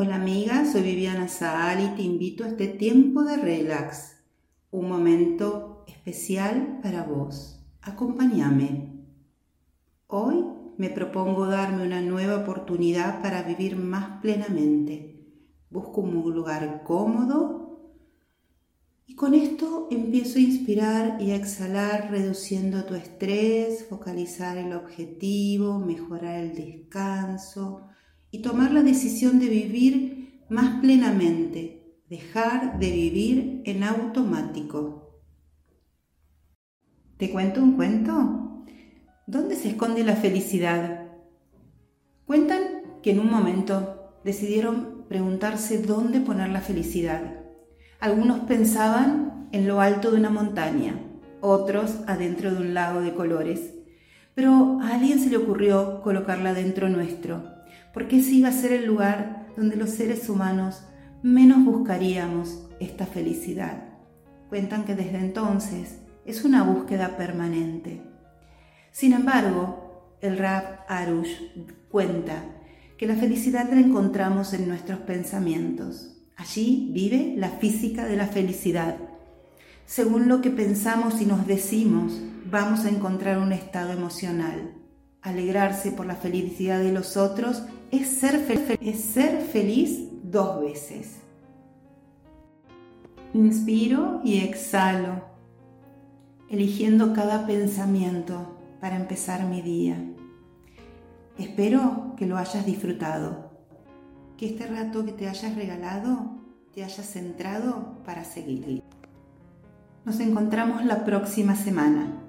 Hola amiga, soy Viviana Saal y te invito a este tiempo de relax, un momento especial para vos. Acompáñame. Hoy me propongo darme una nueva oportunidad para vivir más plenamente. Busco un lugar cómodo y con esto empiezo a inspirar y a exhalar reduciendo tu estrés, focalizar el objetivo, mejorar el descanso y tomar la decisión de vivir más plenamente, dejar de vivir en automático. ¿Te cuento un cuento? ¿Dónde se esconde la felicidad? Cuentan que en un momento decidieron preguntarse dónde poner la felicidad. Algunos pensaban en lo alto de una montaña, otros adentro de un lago de colores, pero a alguien se le ocurrió colocarla dentro nuestro porque ese iba a ser el lugar donde los seres humanos menos buscaríamos esta felicidad. Cuentan que desde entonces es una búsqueda permanente. Sin embargo, el Rab Arush cuenta que la felicidad la encontramos en nuestros pensamientos. Allí vive la física de la felicidad. Según lo que pensamos y nos decimos, vamos a encontrar un estado emocional. Alegrarse por la felicidad de los otros es ser, es ser feliz dos veces. Inspiro y exhalo, eligiendo cada pensamiento para empezar mi día. Espero que lo hayas disfrutado, que este rato que te hayas regalado te hayas centrado para seguir. Nos encontramos la próxima semana.